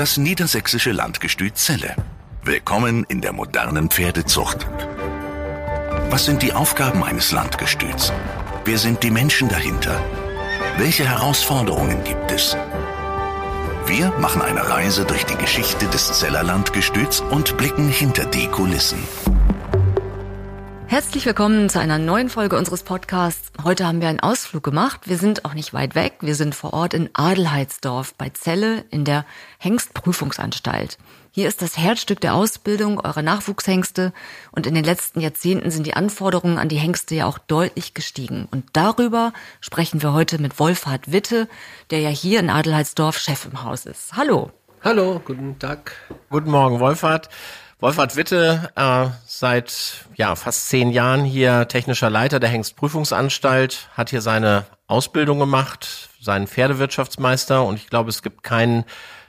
Das niedersächsische Landgestüt Celle. Willkommen in der modernen Pferdezucht. Was sind die Aufgaben eines Landgestüts? Wer sind die Menschen dahinter? Welche Herausforderungen gibt es? Wir machen eine Reise durch die Geschichte des Zeller Landgestüts und blicken hinter die Kulissen. Herzlich willkommen zu einer neuen Folge unseres Podcasts. Heute haben wir einen Ausflug gemacht. Wir sind auch nicht weit weg. Wir sind vor Ort in Adelheidsdorf bei Celle in der Hengstprüfungsanstalt. Hier ist das Herzstück der Ausbildung eurer Nachwuchshengste und in den letzten Jahrzehnten sind die Anforderungen an die Hengste ja auch deutlich gestiegen. Und darüber sprechen wir heute mit Wolfhard Witte, der ja hier in Adelheidsdorf Chef im Haus ist. Hallo. Hallo, guten Tag. Guten Morgen, Wolfhard. Wolfhard Witte, äh, seit ja, fast zehn Jahren hier technischer Leiter der Hengstprüfungsanstalt, hat hier seine Ausbildung gemacht, seinen Pferdewirtschaftsmeister und ich glaube, es gibt keinen,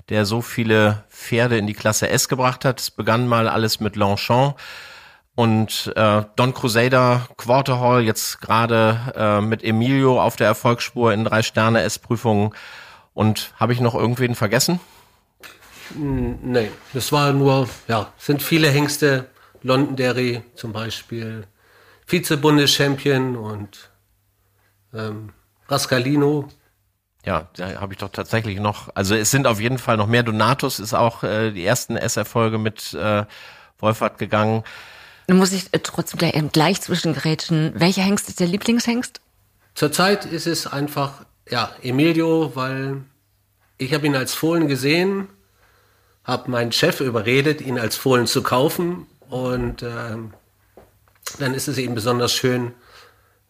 der so viele Pferde in die Klasse S gebracht hat. Es begann mal alles mit Longchamp und äh, Don Crusader, Quarterhall, jetzt gerade äh, mit Emilio auf der Erfolgsspur in drei Sterne S-Prüfungen. Und habe ich noch irgendwen vergessen? Nein, das war nur, ja, sind viele Hengste, Londonderry zum Beispiel, Vize-Bundeschampion und ähm, Rascalino. Ja, da habe ich doch tatsächlich noch, also es sind auf jeden Fall noch mehr. Donatus ist auch äh, die ersten S-Erfolge mit äh, Wolfert gegangen. Nun muss ich äh, trotzdem gleich, äh, gleich zwischengrätschen. Welcher Hengst ist der Lieblingshengst? Zurzeit ist es einfach, ja, Emilio, weil ich habe ihn als Fohlen gesehen habe meinen Chef überredet, ihn als Fohlen zu kaufen. Und ähm, dann ist es eben besonders schön,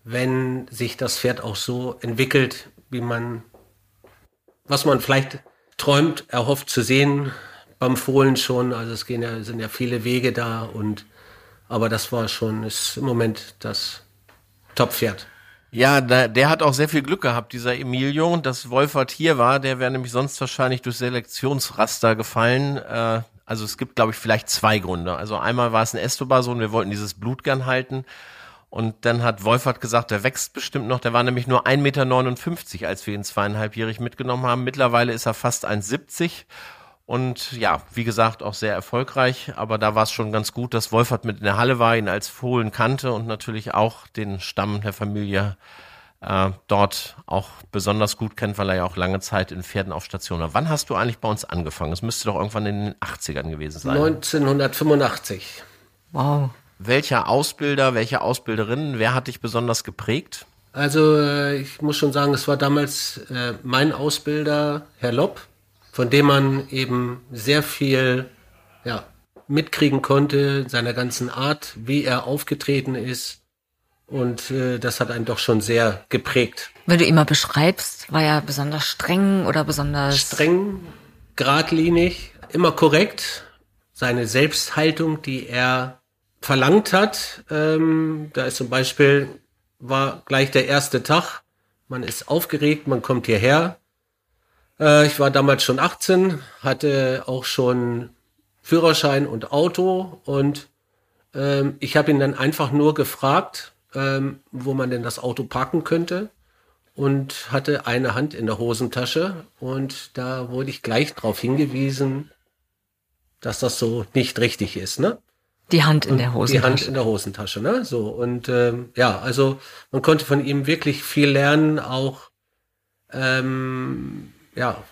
wenn sich das Pferd auch so entwickelt, wie man, was man vielleicht träumt, erhofft zu sehen beim Fohlen schon. Also es gehen ja, sind ja viele Wege da und aber das war schon, ist im Moment das Top-Pferd. Ja, der, der hat auch sehr viel Glück gehabt, dieser Emilio, dass Wolfert hier war. Der wäre nämlich sonst wahrscheinlich durch Selektionsraster gefallen. Äh, also es gibt, glaube ich, vielleicht zwei Gründe. Also einmal war es ein Estobar-Sohn, wir wollten dieses Blut gern halten. Und dann hat Wolfert gesagt, der wächst bestimmt noch. Der war nämlich nur 1,59 Meter, als wir ihn zweieinhalbjährig mitgenommen haben. Mittlerweile ist er fast 1,70 und ja, wie gesagt, auch sehr erfolgreich. Aber da war es schon ganz gut, dass Wolfert mit in der Halle war, ihn als Fohlen kannte und natürlich auch den Stamm der Familie äh, dort auch besonders gut kennt, weil er ja auch lange Zeit in Pferden auf Station war. Wann hast du eigentlich bei uns angefangen? Es müsste doch irgendwann in den 80ern gewesen sein. 1985. Wow. Welcher Ausbilder, welche Ausbilderin, wer hat dich besonders geprägt? Also äh, ich muss schon sagen, es war damals äh, mein Ausbilder, Herr Lopp, von dem man eben sehr viel ja, mitkriegen konnte, seiner ganzen Art, wie er aufgetreten ist. Und äh, das hat einen doch schon sehr geprägt. Wenn du ihn mal beschreibst, war er besonders streng oder besonders... Streng, geradlinig, immer korrekt. Seine Selbsthaltung, die er verlangt hat, ähm, da ist zum Beispiel, war gleich der erste Tag, man ist aufgeregt, man kommt hierher, äh, ich war damals schon 18, hatte auch schon Führerschein und Auto und ähm, ich habe ihn dann einfach nur gefragt, ähm, wo man denn das Auto parken könnte und hatte eine Hand in der Hosentasche und da wurde ich gleich darauf hingewiesen, dass das so nicht richtig ist, ne? Die Hand in der Hosentasche. Die Hand in der Hosentasche, ne? So und ähm, ja, also man konnte von ihm wirklich viel lernen, auch ähm, ja,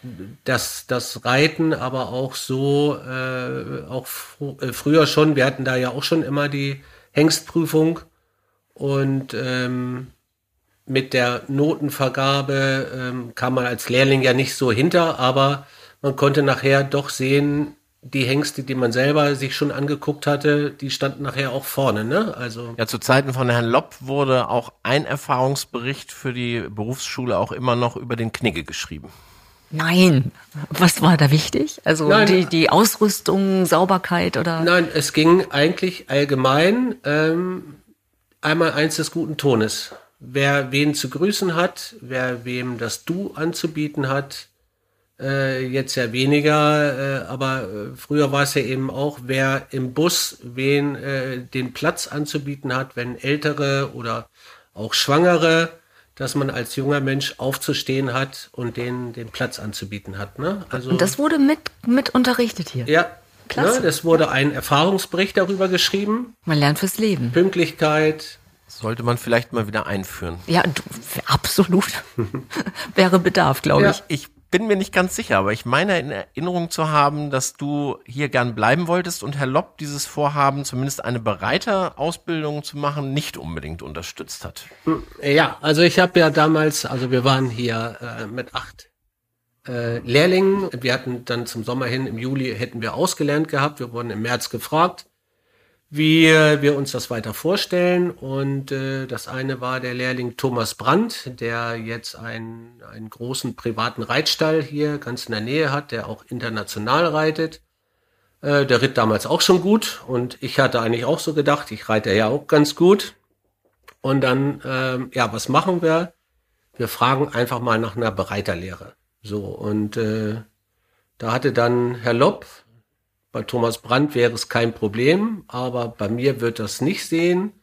das, das Reiten, aber auch so, äh, auch fr äh, früher schon, wir hatten da ja auch schon immer die Hengstprüfung und ähm, mit der Notenvergabe ähm, kam man als Lehrling ja nicht so hinter, aber man konnte nachher doch sehen, die Hengste, die man selber sich schon angeguckt hatte, die standen nachher auch vorne, ne? Also ja, zu Zeiten von Herrn Lopp wurde auch ein Erfahrungsbericht für die Berufsschule auch immer noch über den Knigge geschrieben. Nein. Was war da wichtig? Also Nein. die, die Ausrüstung, Sauberkeit oder? Nein, es ging eigentlich allgemein ähm, einmal eins des guten Tones. Wer wen zu grüßen hat, wer wem das Du anzubieten hat, äh, jetzt ja weniger, äh, aber äh, früher war es ja eben auch, wer im Bus wen äh, den Platz anzubieten hat, wenn ältere oder auch Schwangere dass man als junger Mensch aufzustehen hat und den den Platz anzubieten hat. Ne? Also und das wurde mit mit unterrichtet hier. Ja, Klasse. Ne, das wurde ein Erfahrungsbericht darüber geschrieben. Man lernt fürs Leben. Pünktlichkeit. Sollte man vielleicht mal wieder einführen. Ja, du, absolut. Wäre Bedarf, glaube ja. ich. Ich bin mir nicht ganz sicher, aber ich meine in Erinnerung zu haben, dass du hier gern bleiben wolltest und Herr Lopp dieses Vorhaben, zumindest eine Bereiterausbildung zu machen, nicht unbedingt unterstützt hat. Ja, also ich habe ja damals, also wir waren hier äh, mit acht äh, Lehrlingen. Wir hatten dann zum Sommer hin, im Juli hätten wir ausgelernt gehabt. Wir wurden im März gefragt wie wir uns das weiter vorstellen. Und äh, das eine war der Lehrling Thomas Brandt, der jetzt einen, einen großen privaten Reitstall hier ganz in der Nähe hat, der auch international reitet. Äh, der ritt damals auch schon gut und ich hatte eigentlich auch so gedacht, ich reite ja auch ganz gut. Und dann, ähm, ja, was machen wir? Wir fragen einfach mal nach einer Bereiterlehre. So, und äh, da hatte dann Herr Lopp, bei Thomas Brandt wäre es kein Problem, aber bei mir wird das nicht sehen.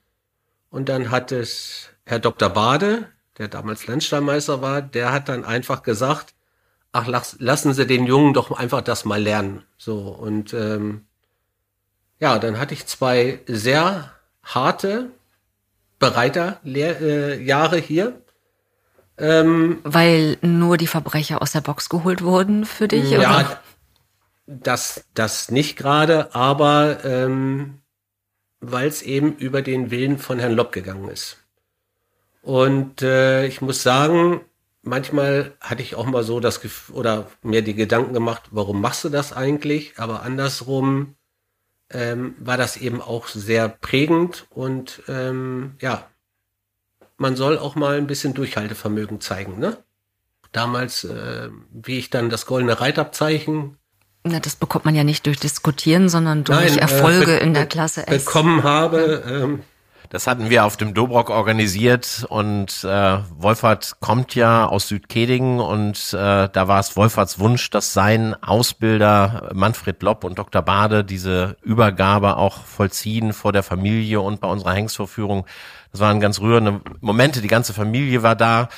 Und dann hat es Herr Dr. Bade, der damals Landstallmeister war, der hat dann einfach gesagt, ach, lassen Sie den Jungen doch einfach das mal lernen. So, und ähm, ja, dann hatte ich zwei sehr harte Bereiterjahre äh, hier. Ähm, Weil nur die Verbrecher aus der Box geholt wurden für dich? Ja, oder? Das, das nicht gerade, aber ähm, weil es eben über den Willen von Herrn Lopp gegangen ist. Und äh, ich muss sagen, manchmal hatte ich auch mal so das Gefühl oder mir die Gedanken gemacht, warum machst du das eigentlich? Aber andersrum ähm, war das eben auch sehr prägend und ähm, ja, man soll auch mal ein bisschen Durchhaltevermögen zeigen, ne? Damals, äh, wie ich dann das goldene Reitabzeichen na, das bekommt man ja nicht durch Diskutieren, sondern durch Nein, äh, Erfolge äh, in der Klasse S. Bekommen habe. Ähm, das hatten wir auf dem Dobrock organisiert und äh, Wolfert kommt ja aus Südkedingen und äh, da war es Wolferts Wunsch, dass sein Ausbilder Manfred Lopp und Dr. Bade diese Übergabe auch vollziehen vor der Familie und bei unserer Hengstvorführung. Das waren ganz rührende Momente, die ganze Familie war da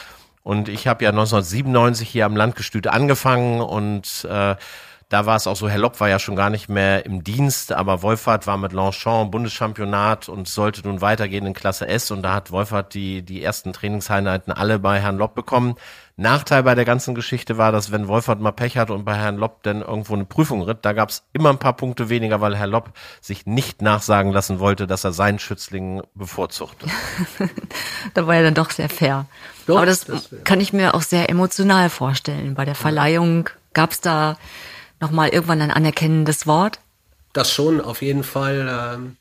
und ich habe ja 1997 hier am Landgestüt angefangen und äh, da war es auch so, Herr Lopp war ja schon gar nicht mehr im Dienst, aber Wolfert war mit Longchamp Bundeschampionat und sollte nun weitergehen in Klasse S und da hat Wolfert die, die ersten Trainingseinheiten alle bei Herrn Lopp bekommen. Nachteil bei der ganzen Geschichte war, dass wenn Wolfert mal Pech hatte und bei Herrn Lopp dann irgendwo eine Prüfung ritt, da gab es immer ein paar Punkte weniger, weil Herr Lopp sich nicht nachsagen lassen wollte, dass er seinen Schützling bevorzugte. da war er dann doch sehr fair. Doch, Aber das, das kann ich mir auch sehr emotional vorstellen. Bei der Verleihung gab es da nochmal irgendwann ein anerkennendes Wort? Das schon, auf jeden Fall. Ähm,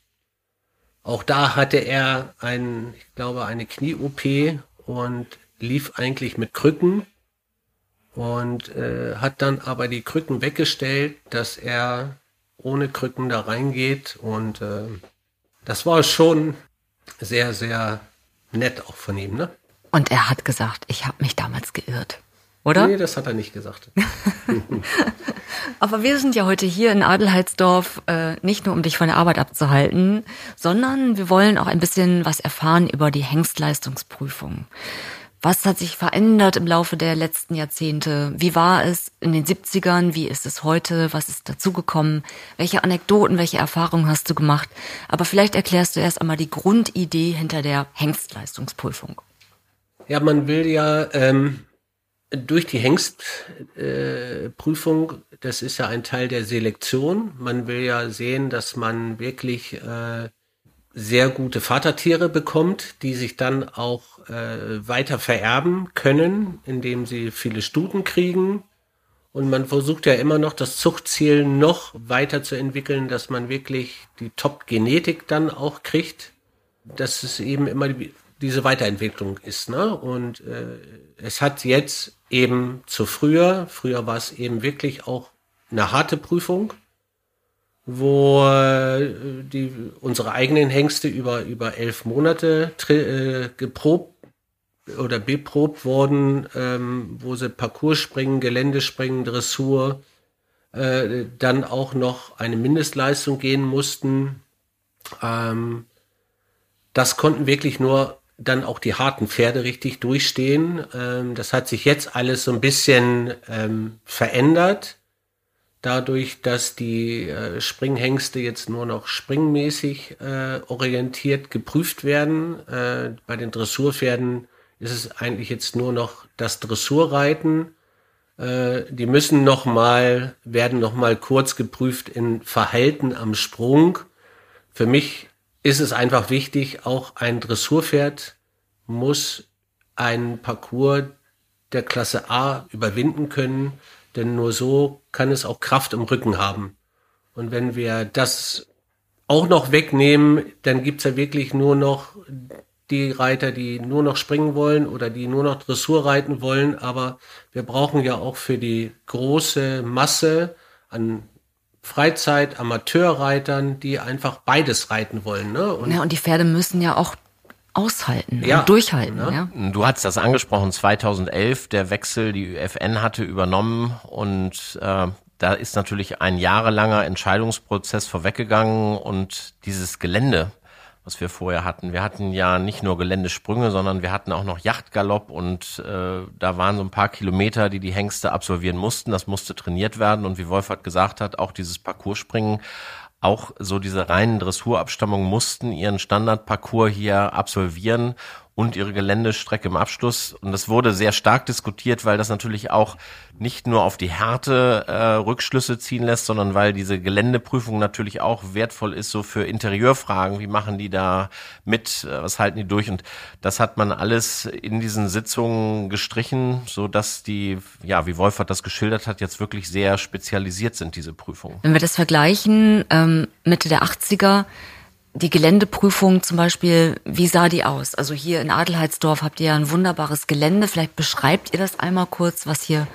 auch da hatte er ein, ich glaube, eine Knie-OP und lief eigentlich mit Krücken und äh, hat dann aber die Krücken weggestellt, dass er ohne Krücken da reingeht und äh, das war schon sehr, sehr nett auch von ihm, ne? Und er hat gesagt, ich habe mich damals geirrt oder? Nee, das hat er nicht gesagt. Aber wir sind ja heute hier in Adelheidsdorf äh, nicht nur, um dich von der Arbeit abzuhalten, sondern wir wollen auch ein bisschen was erfahren über die Hengstleistungsprüfung. Was hat sich verändert im Laufe der letzten Jahrzehnte? Wie war es in den 70ern? Wie ist es heute? Was ist dazugekommen? Welche Anekdoten, welche Erfahrungen hast du gemacht? Aber vielleicht erklärst du erst einmal die Grundidee hinter der Hengstleistungsprüfung. Ja, man will ja ähm, durch die Hengstprüfung, äh, das ist ja ein Teil der Selektion. Man will ja sehen, dass man wirklich äh, sehr gute Vatertiere bekommt, die sich dann auch äh, weiter vererben können, indem sie viele Stuten kriegen. Und man versucht ja immer noch das Zuchtziel noch weiter zu entwickeln, dass man wirklich die Top-Genetik dann auch kriegt. Das ist eben immer diese Weiterentwicklung ist. Ne? Und äh, es hat jetzt eben zu früher, früher war es eben wirklich auch eine harte Prüfung, wo äh, die, unsere eigenen Hengste über, über elf Monate äh, geprobt oder beprobt wurden, ähm, wo sie Parcours springen, Geländespringen, Dressur, äh, dann auch noch eine Mindestleistung gehen mussten. Ähm, das konnten wirklich nur dann auch die harten Pferde richtig durchstehen. Ähm, das hat sich jetzt alles so ein bisschen ähm, verändert. Dadurch, dass die äh, Springhengste jetzt nur noch springmäßig äh, orientiert geprüft werden. Äh, bei den Dressurpferden ist es eigentlich jetzt nur noch das Dressurreiten. Äh, die müssen noch mal, werden noch mal kurz geprüft in Verhalten am Sprung. Für mich ist es einfach wichtig, auch ein Dressurpferd muss einen Parcours der Klasse A überwinden können, denn nur so kann es auch Kraft im Rücken haben. Und wenn wir das auch noch wegnehmen, dann gibt's ja wirklich nur noch die Reiter, die nur noch springen wollen oder die nur noch Dressur reiten wollen. Aber wir brauchen ja auch für die große Masse an Freizeit, Amateurreitern, die einfach beides reiten wollen. Ne? Und, ja, und die Pferde müssen ja auch aushalten ja, und durchhalten. Ja. ja. Du hast das angesprochen, 2011, der Wechsel, die ÜFN hatte übernommen und äh, da ist natürlich ein jahrelanger Entscheidungsprozess vorweggegangen und dieses Gelände, was wir vorher hatten. Wir hatten ja nicht nur Geländesprünge, sondern wir hatten auch noch Yachtgalopp und äh, da waren so ein paar Kilometer, die die Hengste absolvieren mussten. Das musste trainiert werden und wie Wolfert gesagt hat, auch dieses Parcourspringen auch so diese reinen Dressurabstammungen mussten ihren Standardparcours hier absolvieren und ihre Geländestrecke im Abschluss. Und das wurde sehr stark diskutiert, weil das natürlich auch nicht nur auf die Härte äh, Rückschlüsse ziehen lässt, sondern weil diese Geländeprüfung natürlich auch wertvoll ist, so für Interieurfragen. Wie machen die da mit? Äh, was halten die durch? Und das hat man alles in diesen Sitzungen gestrichen, so dass die, ja, wie Wolfert das geschildert hat, jetzt wirklich sehr spezialisiert sind, diese Prüfungen. Wenn wir das vergleichen, ähm, Mitte der 80er, die Geländeprüfung zum Beispiel, wie sah die aus? Also hier in Adelheidsdorf habt ihr ja ein wunderbares Gelände. Vielleicht beschreibt ihr das einmal kurz, was hier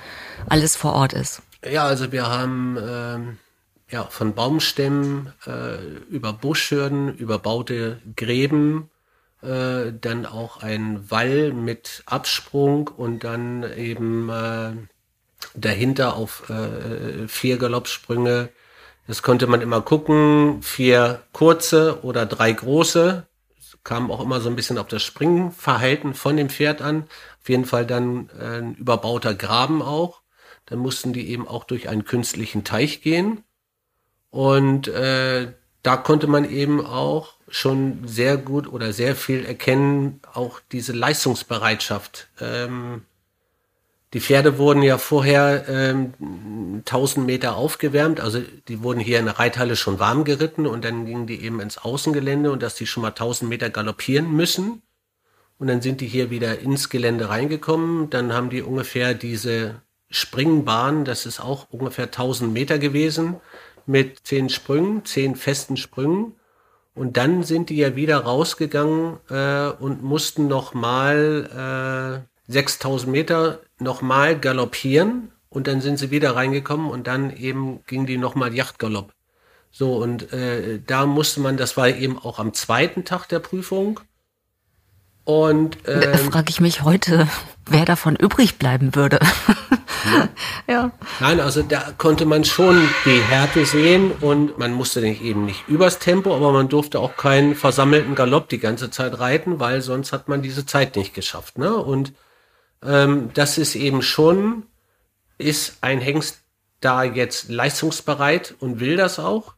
alles vor Ort ist. Ja, also wir haben ähm, ja, von Baumstämmen äh, über Buschhürden, überbaute Gräben, äh, dann auch ein Wall mit Absprung und dann eben äh, dahinter auf äh, vier Galoppsprünge das konnte man immer gucken, vier kurze oder drei große. Kam auch immer so ein bisschen auf das Springverhalten von dem Pferd an. Auf jeden Fall dann äh, ein überbauter Graben auch. Dann mussten die eben auch durch einen künstlichen Teich gehen. Und äh, da konnte man eben auch schon sehr gut oder sehr viel erkennen, auch diese Leistungsbereitschaft. Ähm, die Pferde wurden ja vorher ähm, 1000 Meter aufgewärmt, also die wurden hier in der Reithalle schon warm geritten und dann gingen die eben ins Außengelände und dass die schon mal 1000 Meter galoppieren müssen. Und dann sind die hier wieder ins Gelände reingekommen. Dann haben die ungefähr diese Springbahn, das ist auch ungefähr 1000 Meter gewesen, mit zehn Sprüngen, zehn festen Sprüngen. Und dann sind die ja wieder rausgegangen äh, und mussten noch mal äh, 6000 Meter nochmal galoppieren und dann sind sie wieder reingekommen und dann eben ging die nochmal Yachtgalopp. So, und äh, da musste man, das war eben auch am zweiten Tag der Prüfung. Und ähm, frage ich mich heute, wer davon übrig bleiben würde. ja. ja. Nein, also da konnte man schon die Härte sehen und man musste nicht eben nicht übers Tempo, aber man durfte auch keinen versammelten Galopp die ganze Zeit reiten, weil sonst hat man diese Zeit nicht geschafft. Ne? Und ähm, das ist eben schon, ist ein Hengst da jetzt leistungsbereit und will das auch,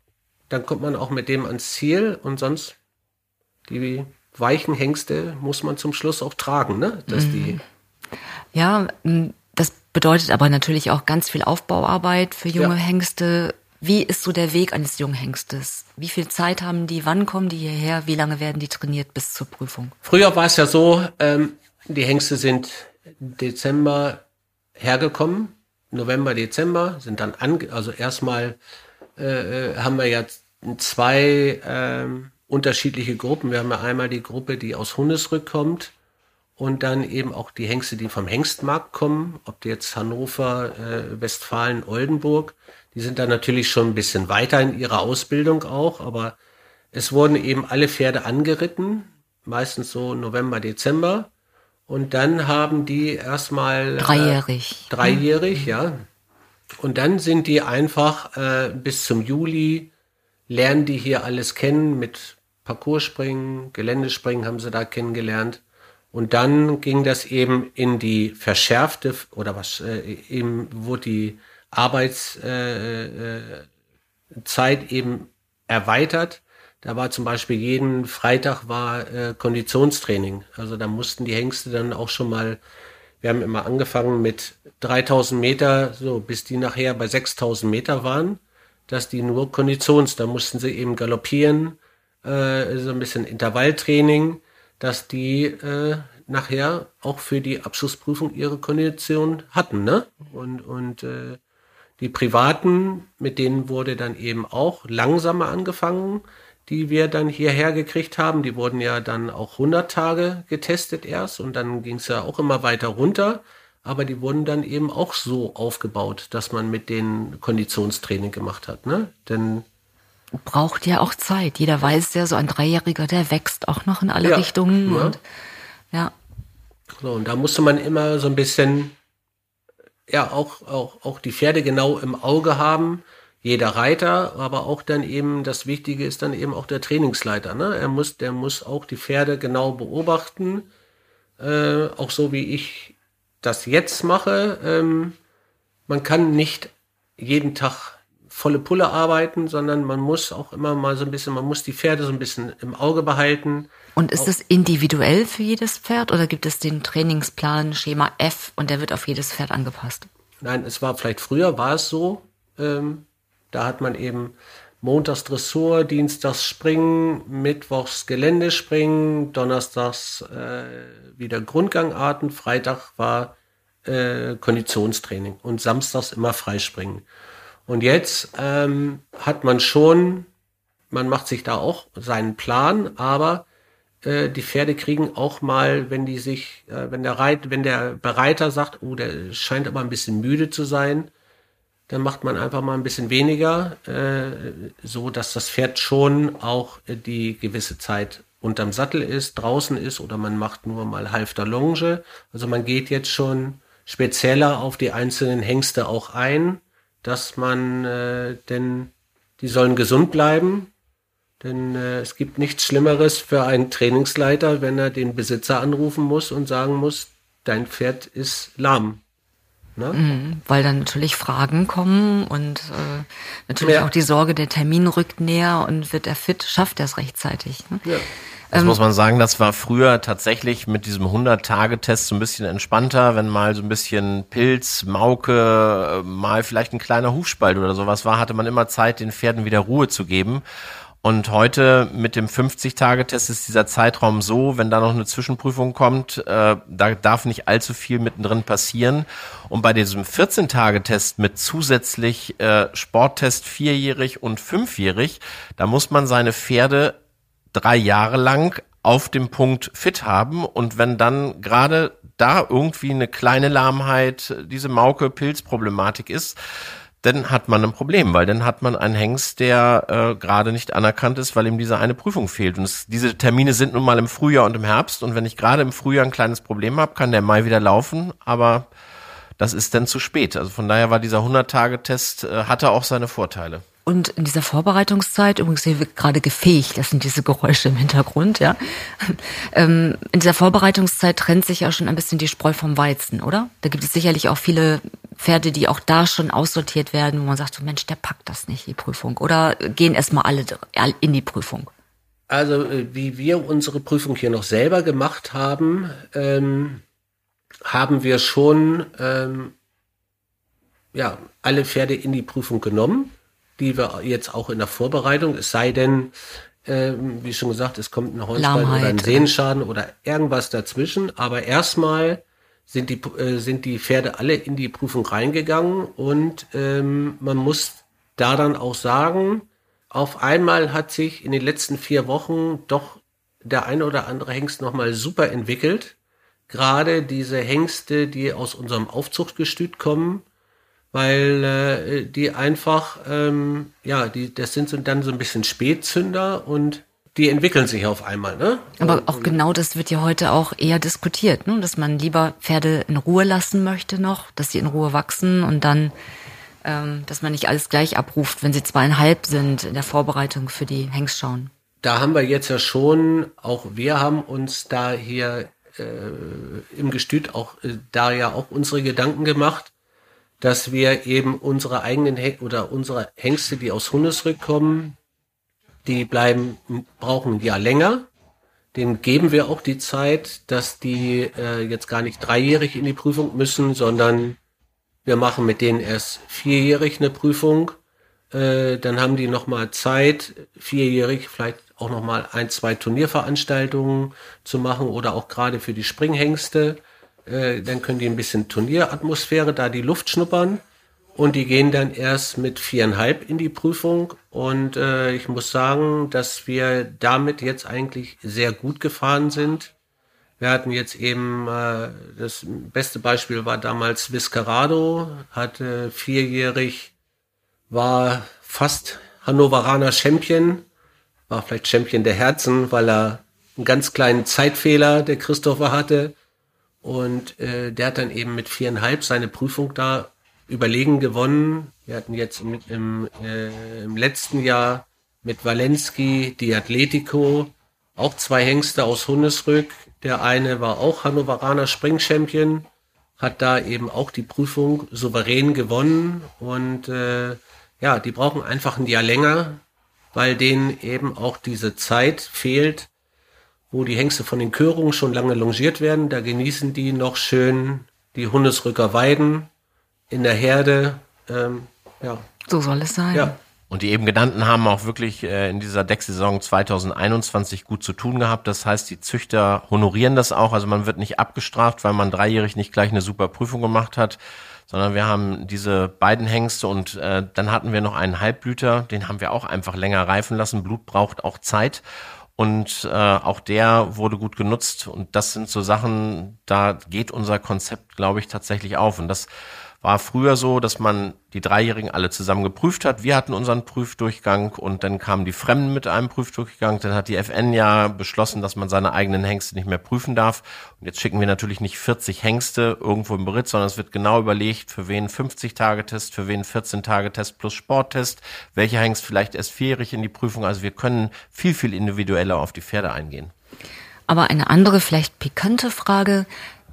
dann kommt man auch mit dem ans Ziel und sonst die weichen Hengste muss man zum Schluss auch tragen, ne? Dass die mhm. ja, das bedeutet aber natürlich auch ganz viel Aufbauarbeit für junge ja. Hengste. Wie ist so der Weg eines jungen Hengstes? Wie viel Zeit haben die? Wann kommen die hierher? Wie lange werden die trainiert bis zur Prüfung? Früher war es ja so, ähm, die Hengste sind Dezember hergekommen, November, Dezember, sind dann an, also erstmal äh, äh, haben wir jetzt zwei äh, unterschiedliche Gruppen. Wir haben ja einmal die Gruppe, die aus Hundesrück kommt und dann eben auch die Hengste, die vom Hengstmarkt kommen, ob jetzt Hannover, äh, Westfalen, Oldenburg. Die sind dann natürlich schon ein bisschen weiter in ihrer Ausbildung auch, aber es wurden eben alle Pferde angeritten, meistens so November, Dezember. Und dann haben die erstmal. Äh, dreijährig. Äh, dreijährig, ja. Und dann sind die einfach äh, bis zum Juli, lernen die hier alles kennen mit Parcourspringen, Geländespringen haben sie da kennengelernt. Und dann ging das eben in die verschärfte oder was äh, eben wurde die Arbeitszeit äh, äh, eben erweitert. Da war zum Beispiel jeden Freitag war äh, Konditionstraining. Also da mussten die Hengste dann auch schon mal, wir haben immer angefangen mit 3000 Meter, so bis die nachher bei 6000 Meter waren, dass die nur Konditions, da mussten sie eben galoppieren, äh, so ein bisschen Intervalltraining, dass die äh, nachher auch für die Abschlussprüfung ihre Kondition hatten, ne? Und, und äh, die Privaten, mit denen wurde dann eben auch langsamer angefangen, die wir dann hierher gekriegt haben. Die wurden ja dann auch 100 Tage getestet erst und dann ging es ja auch immer weiter runter. Aber die wurden dann eben auch so aufgebaut, dass man mit denen Konditionstraining gemacht hat. Ne? Denn braucht ja auch Zeit. Jeder weiß ja, so ein Dreijähriger, der wächst auch noch in alle ja, Richtungen. Ja. Und, ja. So, und da musste man immer so ein bisschen, ja, auch, auch, auch die Pferde genau im Auge haben jeder Reiter, aber auch dann eben das Wichtige ist dann eben auch der Trainingsleiter. Ne? Er muss, der muss auch die Pferde genau beobachten, äh, auch so wie ich das jetzt mache. Ähm, man kann nicht jeden Tag volle Pulle arbeiten, sondern man muss auch immer mal so ein bisschen, man muss die Pferde so ein bisschen im Auge behalten. Und ist es individuell für jedes Pferd oder gibt es den Trainingsplan Schema F und der wird auf jedes Pferd angepasst? Nein, es war vielleicht früher war es so, ähm, da hat man eben montags Dressur, dienstags Springen, mittwochs Geländespringen, donnerstags äh, wieder Grundgangarten, Freitag war äh, Konditionstraining und samstags immer Freispringen. Und jetzt ähm, hat man schon, man macht sich da auch seinen Plan, aber äh, die Pferde kriegen auch mal, wenn die sich, äh, wenn der Reit, wenn der Bereiter sagt, oh, der scheint aber ein bisschen müde zu sein, dann macht man einfach mal ein bisschen weniger, äh, so dass das Pferd schon auch die gewisse Zeit unterm Sattel ist, draußen ist oder man macht nur mal halfter Longe. Also man geht jetzt schon spezieller auf die einzelnen Hengste auch ein, dass man äh, denn die sollen gesund bleiben, denn äh, es gibt nichts Schlimmeres für einen Trainingsleiter, wenn er den Besitzer anrufen muss und sagen muss, dein Pferd ist lahm. Ne? Mhm, weil dann natürlich Fragen kommen und äh, natürlich ja. auch die Sorge, der Termin rückt näher und wird er fit, schafft er es rechtzeitig. Ne? Ja. Das ähm, muss man sagen, das war früher tatsächlich mit diesem 100-Tage-Test so ein bisschen entspannter, wenn mal so ein bisschen Pilz, Mauke, äh, mal vielleicht ein kleiner Hufspalt oder sowas war, hatte man immer Zeit, den Pferden wieder Ruhe zu geben. Und heute mit dem 50-Tage-Test ist dieser Zeitraum so, wenn da noch eine Zwischenprüfung kommt, äh, da darf nicht allzu viel mittendrin passieren. Und bei diesem 14-Tage-Test mit zusätzlich äh, Sporttest vierjährig und fünfjährig, da muss man seine Pferde drei Jahre lang auf dem Punkt fit haben. Und wenn dann gerade da irgendwie eine kleine Lahmheit, diese Mauke-Pilz-Problematik ist, dann hat man ein Problem, weil dann hat man einen Hengst, der äh, gerade nicht anerkannt ist, weil ihm diese eine Prüfung fehlt. Und es, diese Termine sind nun mal im Frühjahr und im Herbst. Und wenn ich gerade im Frühjahr ein kleines Problem habe, kann der Mai wieder laufen, aber das ist dann zu spät. Also von daher war dieser 100-Tage-Test, äh, hatte auch seine Vorteile. Und in dieser Vorbereitungszeit, übrigens hier wird gerade gefegt, das sind diese Geräusche im Hintergrund, ja. Ähm, in dieser Vorbereitungszeit trennt sich ja schon ein bisschen die Spreu vom Weizen, oder? Da gibt es sicherlich auch viele Pferde, die auch da schon aussortiert werden, wo man sagt, so Mensch, der packt das nicht, die Prüfung. Oder gehen erstmal alle in die Prüfung? Also, äh, wie wir unsere Prüfung hier noch selber gemacht haben, ähm, haben wir schon ähm, ja, alle Pferde in die Prüfung genommen die wir jetzt auch in der Vorbereitung, es sei denn, äh, wie schon gesagt, es kommt ein Holzbein oder ein Sehenschaden oder irgendwas dazwischen. Aber erstmal sind die, äh, sind die Pferde alle in die Prüfung reingegangen und ähm, man muss da dann auch sagen, auf einmal hat sich in den letzten vier Wochen doch der eine oder andere Hengst nochmal super entwickelt. Gerade diese Hengste, die aus unserem Aufzuchtgestüt kommen, weil äh, die einfach, ähm, ja, die, das sind so, dann so ein bisschen Spätzünder und die entwickeln sich auf einmal. Ne? Aber auch genau das wird ja heute auch eher diskutiert, ne? dass man lieber Pferde in Ruhe lassen möchte noch, dass sie in Ruhe wachsen und dann, ähm, dass man nicht alles gleich abruft, wenn sie zweieinhalb sind in der Vorbereitung für die Hengstschauen. Da haben wir jetzt ja schon, auch wir haben uns da hier äh, im Gestüt auch äh, da ja auch unsere Gedanken gemacht, dass wir eben unsere eigenen He oder unsere Hengste, die aus Hundesrück kommen, die bleiben, brauchen Jahr länger. Dem geben wir auch die Zeit, dass die äh, jetzt gar nicht dreijährig in die Prüfung müssen, sondern wir machen mit denen erst vierjährig eine Prüfung. Äh, dann haben die nochmal Zeit, vierjährig vielleicht auch nochmal ein, zwei Turnierveranstaltungen zu machen oder auch gerade für die Springhengste. Äh, dann können die ein bisschen Turnieratmosphäre, da die Luft schnuppern. Und die gehen dann erst mit viereinhalb in die Prüfung. Und äh, ich muss sagen, dass wir damit jetzt eigentlich sehr gut gefahren sind. Wir hatten jetzt eben, äh, das beste Beispiel war damals Viscarado, hatte vierjährig, war fast Hannoveraner Champion, war vielleicht Champion der Herzen, weil er einen ganz kleinen Zeitfehler, der Christopher hatte. Und äh, der hat dann eben mit viereinhalb seine Prüfung da überlegen gewonnen. Wir hatten jetzt im, im, äh, im letzten Jahr mit Walensky, die Atletico, auch zwei Hengste aus Hundesrück. Der eine war auch Hannoveraner Springchampion, hat da eben auch die Prüfung souverän gewonnen und äh, ja, die brauchen einfach ein Jahr länger, weil denen eben auch diese Zeit fehlt, wo die Hengste von den Körungen schon lange longiert werden. Da genießen die noch schön die Hundesrücker Weiden in der Herde. Ähm, ja. So soll es sein. Ja. Und die eben genannten haben auch wirklich äh, in dieser Decksaison 2021 gut zu tun gehabt. Das heißt, die Züchter honorieren das auch. Also man wird nicht abgestraft, weil man dreijährig nicht gleich eine super Prüfung gemacht hat, sondern wir haben diese beiden Hengste und äh, dann hatten wir noch einen Halbblüter, den haben wir auch einfach länger reifen lassen. Blut braucht auch Zeit. Und äh, auch der wurde gut genutzt. Und das sind so Sachen, da geht unser Konzept, glaube ich, tatsächlich auf. Und das war früher so, dass man die Dreijährigen alle zusammen geprüft hat. Wir hatten unseren Prüfdurchgang und dann kamen die Fremden mit einem Prüfdurchgang. Dann hat die FN ja beschlossen, dass man seine eigenen Hengste nicht mehr prüfen darf. Und jetzt schicken wir natürlich nicht 40 Hengste irgendwo im Beritt, sondern es wird genau überlegt, für wen 50-Tage-Test, für wen 14-Tage-Test plus Sporttest, welcher Hengst vielleicht erst vierjährig in die Prüfung. Also wir können viel, viel individueller auf die Pferde eingehen. Aber eine andere, vielleicht pikante Frage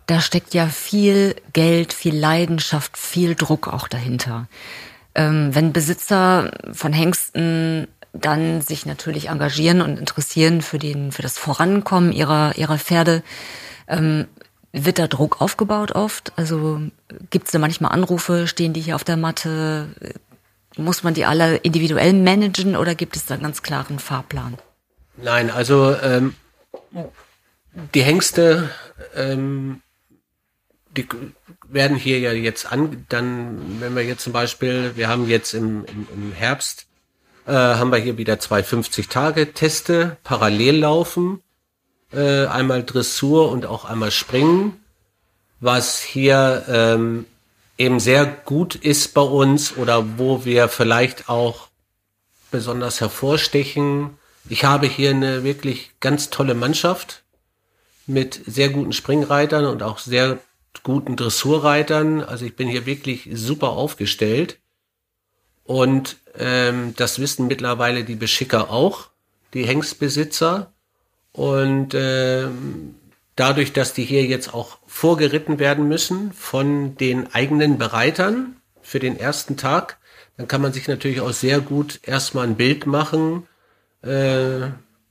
da steckt ja viel Geld, viel Leidenschaft, viel Druck auch dahinter. Ähm, wenn Besitzer von Hengsten dann sich natürlich engagieren und interessieren für den, für das Vorankommen ihrer, ihrer Pferde, ähm, wird da Druck aufgebaut oft? Also gibt es da manchmal Anrufe, stehen die hier auf der Matte? Muss man die alle individuell managen oder gibt es da einen ganz klaren Fahrplan? Nein, also ähm, die Hengste ähm, die werden hier ja jetzt an, dann, wenn wir jetzt zum Beispiel, wir haben jetzt im, im, im Herbst, äh, haben wir hier wieder zwei 50-Tage-Teste parallel laufen. Äh, einmal Dressur und auch einmal Springen, was hier ähm, eben sehr gut ist bei uns oder wo wir vielleicht auch besonders hervorstechen. Ich habe hier eine wirklich ganz tolle Mannschaft mit sehr guten Springreitern und auch sehr guten Dressurreitern. Also ich bin hier wirklich super aufgestellt. Und ähm, das wissen mittlerweile die Beschicker auch, die Hengstbesitzer. Und ähm, dadurch, dass die hier jetzt auch vorgeritten werden müssen von den eigenen Bereitern für den ersten Tag, dann kann man sich natürlich auch sehr gut erstmal ein Bild machen. Äh,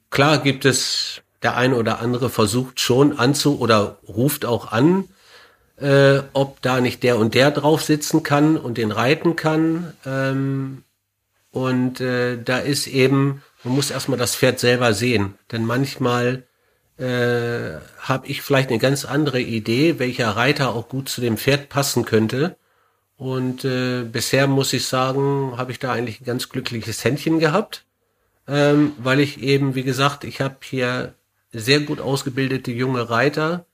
klar gibt es der eine oder andere versucht schon anzu oder ruft auch an, äh, ob da nicht der und der drauf sitzen kann und den reiten kann. Ähm, und äh, da ist eben, man muss erstmal das Pferd selber sehen. Denn manchmal äh, habe ich vielleicht eine ganz andere Idee, welcher Reiter auch gut zu dem Pferd passen könnte. Und äh, bisher muss ich sagen, habe ich da eigentlich ein ganz glückliches Händchen gehabt, ähm, weil ich eben, wie gesagt, ich habe hier sehr gut ausgebildete junge Reiter,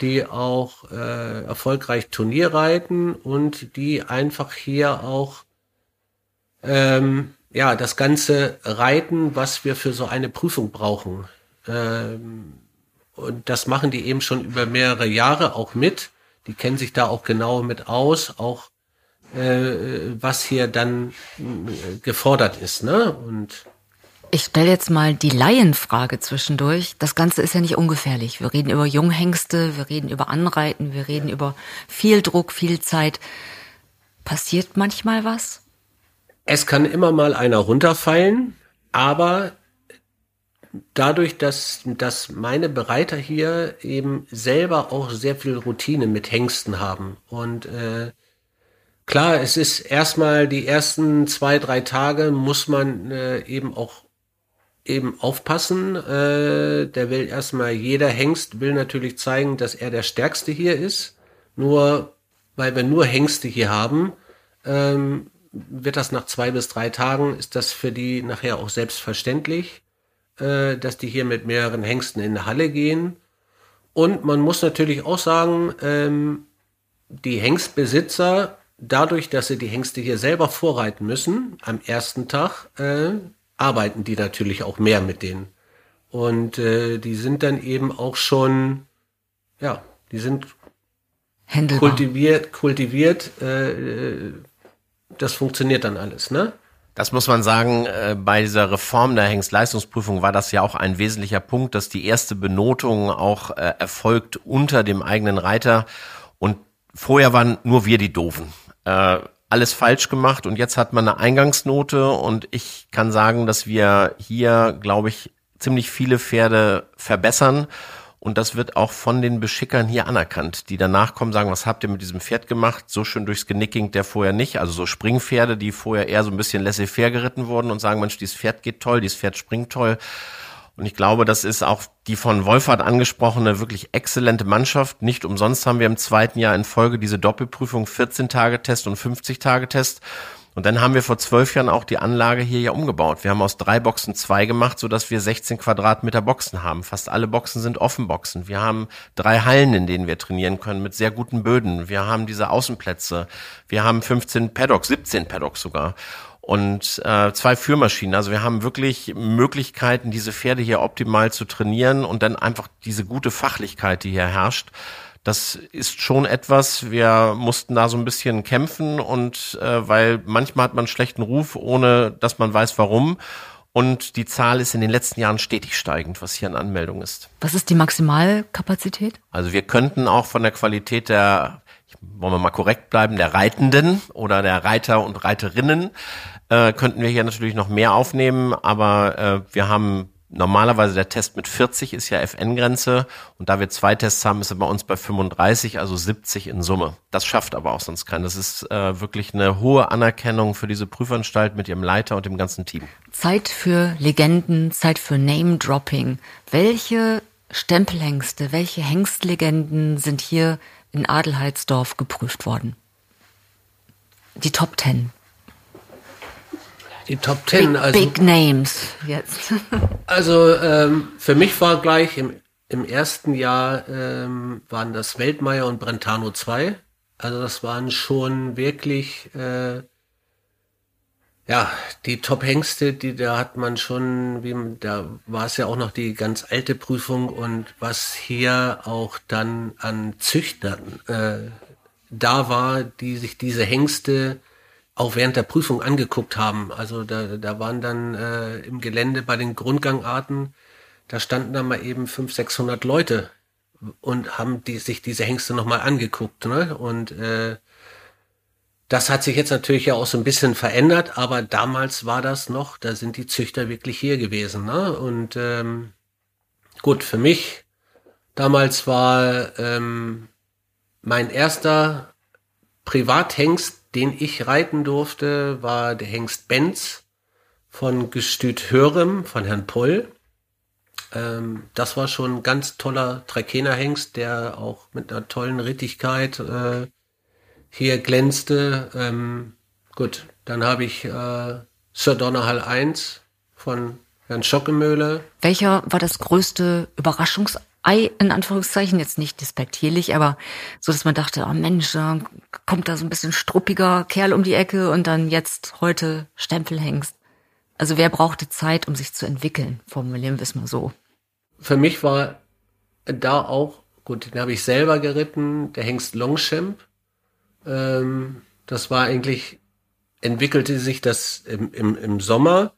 die auch äh, erfolgreich Turnier reiten und die einfach hier auch ähm, ja das ganze Reiten, was wir für so eine Prüfung brauchen. Ähm, und das machen die eben schon über mehrere Jahre auch mit. Die kennen sich da auch genau mit aus, auch äh, was hier dann äh, gefordert ist. Ne? Und Ich stelle jetzt mal die Laienfrage zwischendurch. Das Ganze ist ja nicht ungefährlich. Wir reden über Junghengste, wir reden über Anreiten, wir reden über viel Druck, viel Zeit. Passiert manchmal was? Es kann immer mal einer runterfallen, aber dadurch, dass, dass meine Bereiter hier eben selber auch sehr viel Routine mit Hengsten haben und äh, klar, es ist erstmal die ersten zwei, drei Tage muss man äh, eben auch eben aufpassen. Äh, der will erstmal, jeder Hengst will natürlich zeigen, dass er der Stärkste hier ist. Nur, weil wir nur Hengste hier haben, ähm, wird das nach zwei bis drei Tagen, ist das für die nachher auch selbstverständlich, äh, dass die hier mit mehreren Hengsten in die Halle gehen. Und man muss natürlich auch sagen, ähm, die Hengstbesitzer, dadurch, dass sie die Hengste hier selber vorreiten müssen, am ersten Tag, äh, arbeiten die natürlich auch mehr mit denen. Und äh, die sind dann eben auch schon, ja, die sind Händelbar. kultiviert, kultiviert, äh, das funktioniert dann alles, ne? Das muss man sagen, äh, bei dieser Reform der Hengstleistungsprüfung war das ja auch ein wesentlicher Punkt, dass die erste Benotung auch äh, erfolgt unter dem eigenen Reiter. Und vorher waren nur wir die Doofen. Äh, alles falsch gemacht und jetzt hat man eine Eingangsnote und ich kann sagen, dass wir hier, glaube ich, ziemlich viele Pferde verbessern und das wird auch von den Beschickern hier anerkannt, die danach kommen, sagen, was habt ihr mit diesem Pferd gemacht? So schön durchs Genick ging der vorher nicht. Also so Springpferde, die vorher eher so ein bisschen laissez-faire geritten wurden und sagen, Mensch, dieses Pferd geht toll, dieses Pferd springt toll. Und ich glaube, das ist auch die von Wolfert angesprochene wirklich exzellente Mannschaft. Nicht umsonst haben wir im zweiten Jahr in Folge diese Doppelprüfung 14 Tage Test und 50 Tage Test. Und dann haben wir vor zwölf Jahren auch die Anlage hier ja umgebaut. Wir haben aus drei Boxen zwei gemacht, so dass wir 16 Quadratmeter Boxen haben. Fast alle Boxen sind Offenboxen. Wir haben drei Hallen, in denen wir trainieren können mit sehr guten Böden. Wir haben diese Außenplätze. Wir haben 15 Paddocks, 17 Paddocks sogar und äh, zwei Führmaschinen. Also wir haben wirklich Möglichkeiten, diese Pferde hier optimal zu trainieren und dann einfach diese gute Fachlichkeit, die hier herrscht. Das ist schon etwas, wir mussten da so ein bisschen kämpfen und äh, weil manchmal hat man einen schlechten Ruf, ohne dass man weiß warum. Und die Zahl ist in den letzten Jahren stetig steigend, was hier an Anmeldung ist. Was ist die Maximalkapazität? Also wir könnten auch von der Qualität der, wollen wir mal korrekt bleiben, der Reitenden oder der Reiter und Reiterinnen äh, könnten wir hier natürlich noch mehr aufnehmen, aber äh, wir haben normalerweise der Test mit 40 ist ja FN-Grenze und da wir zwei Tests haben, ist er bei uns bei 35, also 70 in Summe. Das schafft aber auch sonst keiner. Das ist äh, wirklich eine hohe Anerkennung für diese Prüfanstalt mit ihrem Leiter und dem ganzen Team. Zeit für Legenden, Zeit für Name-Dropping. Welche Stempelhengste, welche Hengstlegenden sind hier in Adelheidsdorf geprüft worden? Die Top Ten. Die Top Ten, Big, also, big Names jetzt. also ähm, für mich war gleich im, im ersten Jahr ähm, waren das Weltmeier und Brentano 2. Also das waren schon wirklich äh, ja, die Top-Hengste, die da hat man schon, wie, da war es ja auch noch die ganz alte Prüfung und was hier auch dann an Züchtern äh, da war, die sich diese Hengste auch während der Prüfung angeguckt haben. Also da, da waren dann äh, im Gelände bei den Grundgangarten, da standen dann mal eben 500, 600 Leute und haben die, sich diese Hengste nochmal angeguckt. Ne? Und äh, das hat sich jetzt natürlich ja auch so ein bisschen verändert, aber damals war das noch, da sind die Züchter wirklich hier gewesen. Ne? Und ähm, gut, für mich damals war ähm, mein erster Privathengst den ich reiten durfte, war der Hengst Benz von Gestüt Hörem von Herrn Poll. Ähm, das war schon ein ganz toller Trakehner-Hengst, der auch mit einer tollen Rittigkeit äh, hier glänzte. Ähm, gut, dann habe ich äh, Sir Donnerhall 1 von Herrn Schockemöhle. Welcher war das größte Überraschungs Ei, in Anführungszeichen, jetzt nicht despektierlich, aber so, dass man dachte, oh Mensch, da kommt da so ein bisschen struppiger Kerl um die Ecke und dann jetzt heute Stempelhengst. Also wer brauchte Zeit, um sich zu entwickeln? Formulieren wir es mal so. Für mich war da auch, gut, den habe ich selber geritten, der Hengst Longchamp. Ähm, das war eigentlich, entwickelte sich das im, im, im Sommer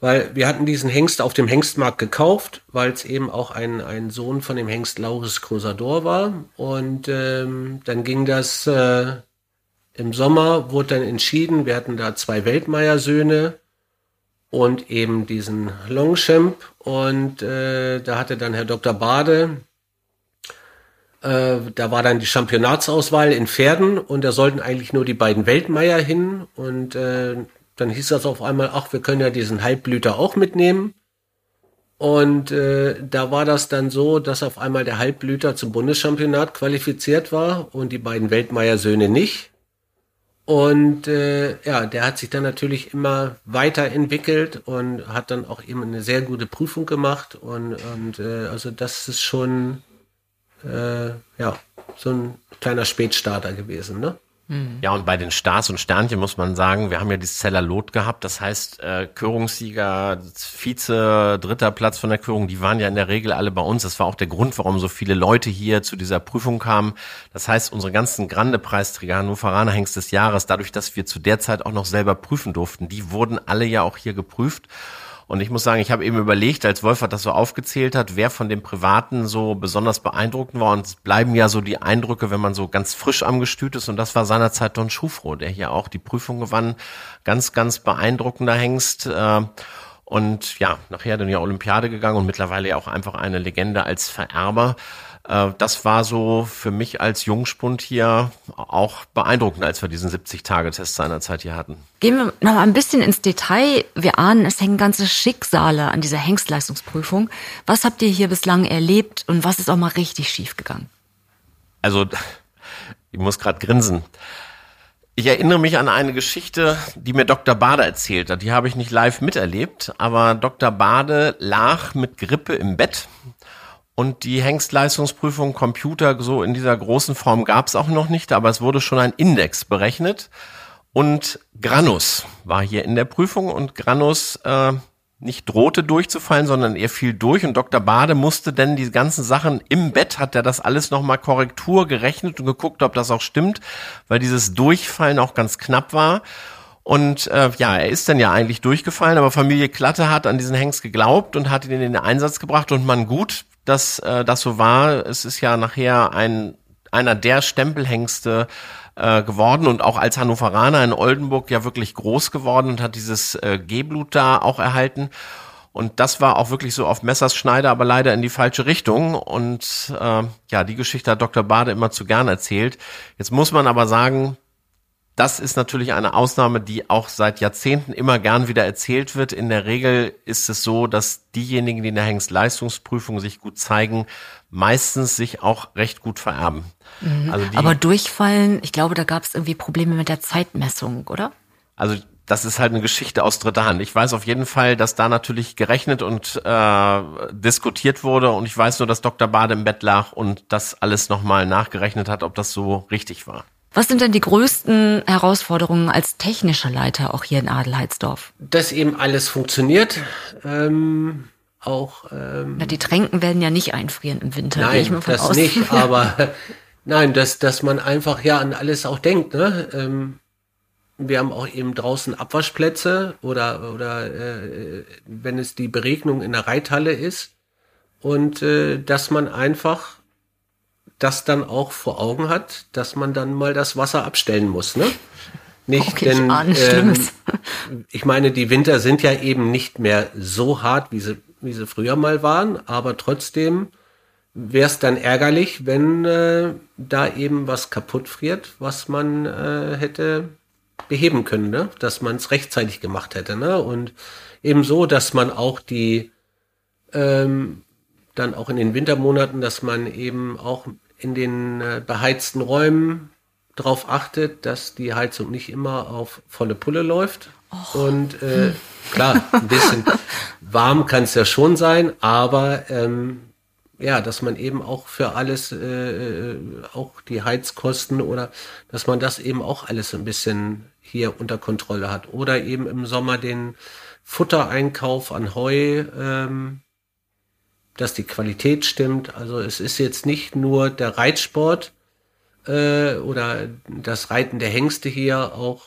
weil wir hatten diesen Hengst auf dem Hengstmarkt gekauft, weil es eben auch ein, ein Sohn von dem Hengst Lauris Crusador war. Und ähm, dann ging das äh, im Sommer, wurde dann entschieden, wir hatten da zwei Weltmeier-Söhne und eben diesen Longchamp. Und äh, da hatte dann Herr Dr. Bade, äh, da war dann die Championatsauswahl in Pferden und da sollten eigentlich nur die beiden Weltmeier hin. Und äh, dann hieß das auf einmal, ach, wir können ja diesen Halbblüter auch mitnehmen. Und äh, da war das dann so, dass auf einmal der Halbblüter zum Bundeschampionat qualifiziert war und die beiden Weltmeier-Söhne nicht. Und äh, ja, der hat sich dann natürlich immer weiterentwickelt und hat dann auch eben eine sehr gute Prüfung gemacht. Und, und äh, also das ist schon äh, ja so ein kleiner Spätstarter gewesen, ne? Mhm. Ja, und bei den Stars und Sternchen muss man sagen, wir haben ja dieses Zeller Lot gehabt. Das heißt, äh, Körungssieger, Vize, dritter Platz von der Körung, die waren ja in der Regel alle bei uns. Das war auch der Grund, warum so viele Leute hier zu dieser Prüfung kamen. Das heißt, unsere ganzen Grande-Preisträger, Hannoveraner Hengst des Jahres, dadurch, dass wir zu der Zeit auch noch selber prüfen durften, die wurden alle ja auch hier geprüft. Und ich muss sagen, ich habe eben überlegt, als Wolfert das so aufgezählt hat, wer von den Privaten so besonders beeindruckend war. Und es bleiben ja so die Eindrücke, wenn man so ganz frisch am Gestüt ist. Und das war seinerzeit Don Schufro, der hier auch die Prüfung gewann. Ganz, ganz beeindruckender Hengst. Äh, und ja, nachher dann ja Olympiade gegangen und mittlerweile ja auch einfach eine Legende als Vererber. Äh, das war so für mich als Jungspund hier auch beeindruckend, als wir diesen 70-Tage-Test seinerzeit hier hatten. Gehen wir noch mal ein bisschen ins Detail. Wir ahnen, es hängen ganze Schicksale an dieser Hengstleistungsprüfung. Was habt ihr hier bislang erlebt und was ist auch mal richtig schief gegangen? Also, ich muss gerade grinsen. Ich erinnere mich an eine Geschichte, die mir Dr. Bade erzählt hat. Die habe ich nicht live miterlebt, aber Dr. Bade lag mit Grippe im Bett und die Hengstleistungsprüfung Computer so in dieser großen Form gab es auch noch nicht, aber es wurde schon ein Index berechnet. Und Granus war hier in der Prüfung und Granus äh, nicht drohte durchzufallen, sondern er fiel durch und Dr. Bade musste denn die ganzen Sachen im Bett, hat er das alles nochmal Korrektur gerechnet und geguckt, ob das auch stimmt, weil dieses Durchfallen auch ganz knapp war. Und äh, ja, er ist dann ja eigentlich durchgefallen, aber Familie Klatte hat an diesen Hengst geglaubt und hat ihn in den Einsatz gebracht und man gut, dass äh, das so war. Es ist ja nachher ein einer der Stempelhengste äh, geworden und auch als Hannoveraner in Oldenburg ja wirklich groß geworden und hat dieses äh, G-Blut da auch erhalten. Und das war auch wirklich so auf Messers Schneider, aber leider in die falsche Richtung. Und äh, ja, die Geschichte hat Dr. Bade immer zu gern erzählt. Jetzt muss man aber sagen, das ist natürlich eine Ausnahme, die auch seit Jahrzehnten immer gern wieder erzählt wird. In der Regel ist es so, dass diejenigen, die in der Hengstleistungsprüfung sich gut zeigen, meistens sich auch recht gut vererben. Mhm. Also Aber durchfallen, ich glaube, da gab es irgendwie Probleme mit der Zeitmessung, oder? Also das ist halt eine Geschichte aus dritter Hand. Ich weiß auf jeden Fall, dass da natürlich gerechnet und äh, diskutiert wurde und ich weiß nur, dass Dr. Bade im Bett lag und das alles nochmal nachgerechnet hat, ob das so richtig war. Was sind denn die größten Herausforderungen als technischer Leiter auch hier in Adelheidsdorf? Dass eben alles funktioniert. Ähm, auch. Ähm, Na, die Tränken werden ja nicht einfrieren im Winter. Nein, das aus. nicht. Aber nein, dass dass man einfach ja an alles auch denkt. Ne? Ähm, wir haben auch eben draußen Abwaschplätze oder oder äh, wenn es die Beregnung in der Reithalle ist und äh, dass man einfach das dann auch vor Augen hat, dass man dann mal das Wasser abstellen muss, ne? Nicht, okay, denn ähm, ich meine, die Winter sind ja eben nicht mehr so hart, wie sie, wie sie früher mal waren, aber trotzdem wäre es dann ärgerlich, wenn äh, da eben was kaputt friert, was man äh, hätte beheben können, ne? dass man es rechtzeitig gemacht hätte. Ne? Und ebenso, dass man auch die ähm, dann auch in den Wintermonaten, dass man eben auch in den äh, beheizten Räumen darauf achtet, dass die Heizung nicht immer auf volle Pulle läuft. Och. Und äh, klar, ein bisschen warm kann es ja schon sein, aber ähm, ja, dass man eben auch für alles, äh, äh, auch die Heizkosten oder dass man das eben auch alles ein bisschen hier unter Kontrolle hat. Oder eben im Sommer den Futtereinkauf an Heu ähm, dass die Qualität stimmt. Also es ist jetzt nicht nur der Reitsport äh, oder das Reiten der Hengste hier, auch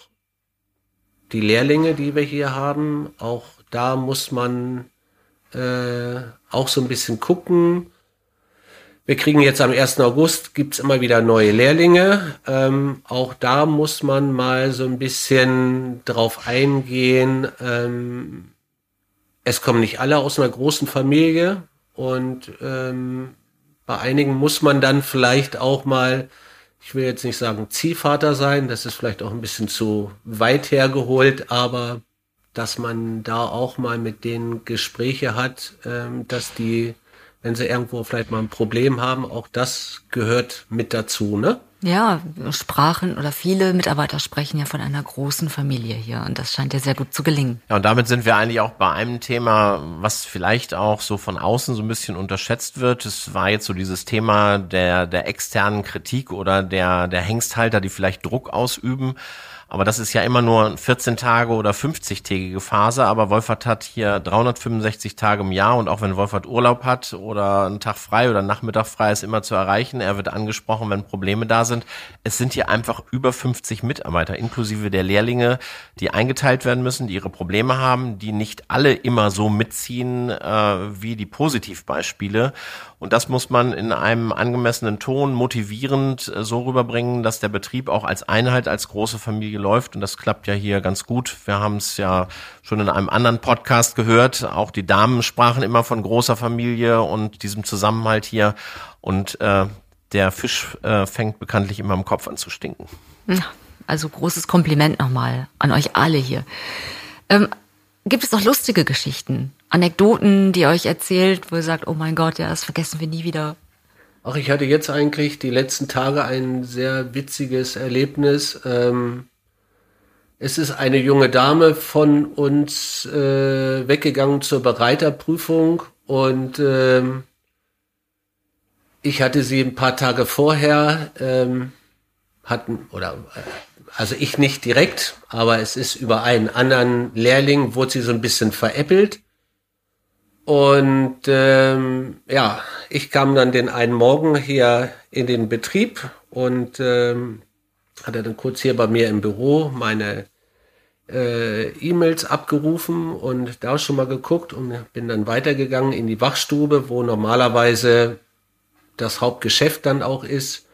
die Lehrlinge, die wir hier haben, auch da muss man äh, auch so ein bisschen gucken. Wir kriegen jetzt am 1. August, gibt's immer wieder neue Lehrlinge. Ähm, auch da muss man mal so ein bisschen drauf eingehen. Ähm, es kommen nicht alle aus einer großen Familie und ähm, bei einigen muss man dann vielleicht auch mal, ich will jetzt nicht sagen Ziehvater sein, das ist vielleicht auch ein bisschen zu weit hergeholt, aber dass man da auch mal mit denen Gespräche hat, ähm, dass die, wenn sie irgendwo vielleicht mal ein Problem haben, auch das gehört mit dazu, ne? Ja, sprachen oder viele Mitarbeiter sprechen ja von einer großen Familie hier und das scheint ja sehr gut zu gelingen. Ja, und damit sind wir eigentlich auch bei einem Thema, was vielleicht auch so von außen so ein bisschen unterschätzt wird. Es war jetzt so dieses Thema der, der externen Kritik oder der, der Hengsthalter, die vielleicht Druck ausüben. Aber das ist ja immer nur 14 Tage oder 50-tägige Phase. Aber Wolfert hat hier 365 Tage im Jahr und auch wenn Wolfert Urlaub hat oder einen Tag frei oder einen Nachmittag frei ist immer zu erreichen. Er wird angesprochen, wenn Probleme da sind. Es sind hier einfach über 50 Mitarbeiter, inklusive der Lehrlinge, die eingeteilt werden müssen, die ihre Probleme haben, die nicht alle immer so mitziehen äh, wie die Positivbeispiele. Und das muss man in einem angemessenen Ton motivierend äh, so rüberbringen, dass der Betrieb auch als Einheit, als große Familie läuft. Und das klappt ja hier ganz gut. Wir haben es ja schon in einem anderen Podcast gehört. Auch die Damen sprachen immer von großer Familie und diesem Zusammenhalt hier. Und äh, der Fisch äh, fängt bekanntlich immer im Kopf an zu stinken. Also großes Kompliment nochmal an euch alle hier. Ähm, gibt es noch lustige Geschichten? Anekdoten, die ihr euch erzählt, wo ihr sagt, oh mein Gott, ja, das vergessen wir nie wieder. Ach, ich hatte jetzt eigentlich die letzten Tage ein sehr witziges Erlebnis. Ähm, es ist eine junge Dame von uns äh, weggegangen zur Bereiterprüfung und ähm, ich hatte sie ein paar Tage vorher ähm, hatten oder äh, also ich nicht direkt, aber es ist über einen anderen Lehrling wurde sie so ein bisschen veräppelt. Und ähm, ja, ich kam dann den einen Morgen hier in den Betrieb und ähm, hatte dann kurz hier bei mir im Büro meine äh, E-Mails abgerufen und da schon mal geguckt und bin dann weitergegangen in die Wachstube, wo normalerweise das Hauptgeschäft dann auch ist,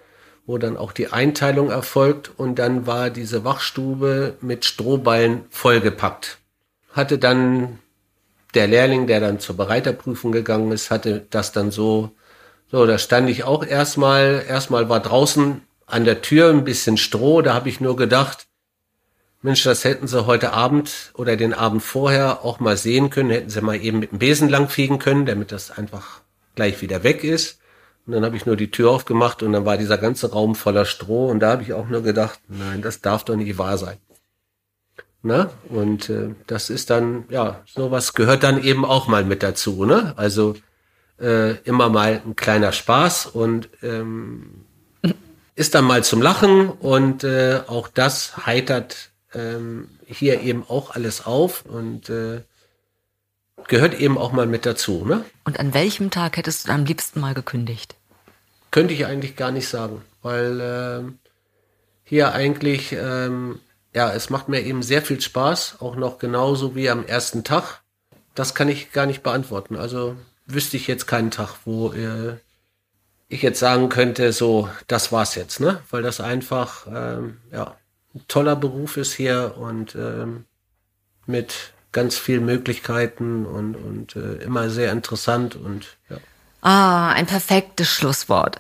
wo dann auch die Einteilung erfolgt und dann war diese Wachstube mit Strohballen vollgepackt. Hatte dann der Lehrling, der dann zur Bereiterprüfung gegangen ist, hatte das dann so, so, da stand ich auch erstmal, erstmal war draußen an der Tür ein bisschen Stroh, da habe ich nur gedacht, Mensch, das hätten sie heute Abend oder den Abend vorher auch mal sehen können, hätten sie mal eben mit dem Besen langfegen können, damit das einfach gleich wieder weg ist. Und dann habe ich nur die Tür aufgemacht und dann war dieser ganze Raum voller Stroh und da habe ich auch nur gedacht, nein, das darf doch nicht wahr sein. Ne? Und äh, das ist dann, ja, sowas gehört dann eben auch mal mit dazu. Ne? Also äh, immer mal ein kleiner Spaß und ähm, ist dann mal zum Lachen und äh, auch das heitert ähm, hier eben auch alles auf und äh, gehört eben auch mal mit dazu. Ne? Und an welchem Tag hättest du am liebsten mal gekündigt? Könnte ich eigentlich gar nicht sagen, weil äh, hier eigentlich ähm, ja, es macht mir eben sehr viel Spaß, auch noch genauso wie am ersten Tag. Das kann ich gar nicht beantworten. Also wüsste ich jetzt keinen Tag, wo äh, ich jetzt sagen könnte, so, das war's jetzt, ne? Weil das einfach, ähm, ja, ein toller Beruf ist hier und ähm, mit ganz vielen Möglichkeiten und, und äh, immer sehr interessant und ja. Ah, ein perfektes Schlusswort.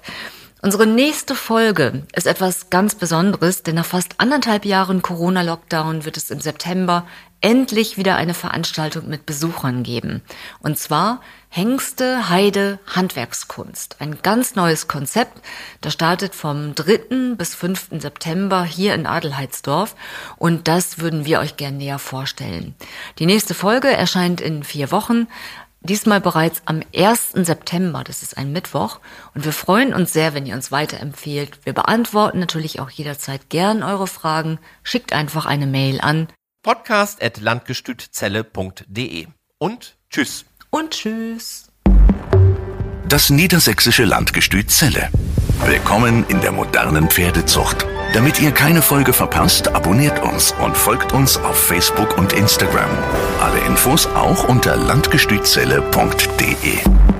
Unsere nächste Folge ist etwas ganz Besonderes, denn nach fast anderthalb Jahren Corona-Lockdown wird es im September endlich wieder eine Veranstaltung mit Besuchern geben. Und zwar Hengste Heide Handwerkskunst. Ein ganz neues Konzept. Das startet vom 3. bis 5. September hier in Adelheidsdorf. Und das würden wir euch gerne näher vorstellen. Die nächste Folge erscheint in vier Wochen. Diesmal bereits am 1. September, das ist ein Mittwoch. Und wir freuen uns sehr, wenn ihr uns weiterempfehlt. Wir beantworten natürlich auch jederzeit gern eure Fragen. Schickt einfach eine Mail an podcast.landgestützelle.de und tschüss. Und tschüss. Das niedersächsische Landgestüt Zelle. Willkommen in der modernen Pferdezucht. Damit ihr keine Folge verpasst, abonniert uns und folgt uns auf Facebook und Instagram. Alle Infos auch unter landgestützelle.de.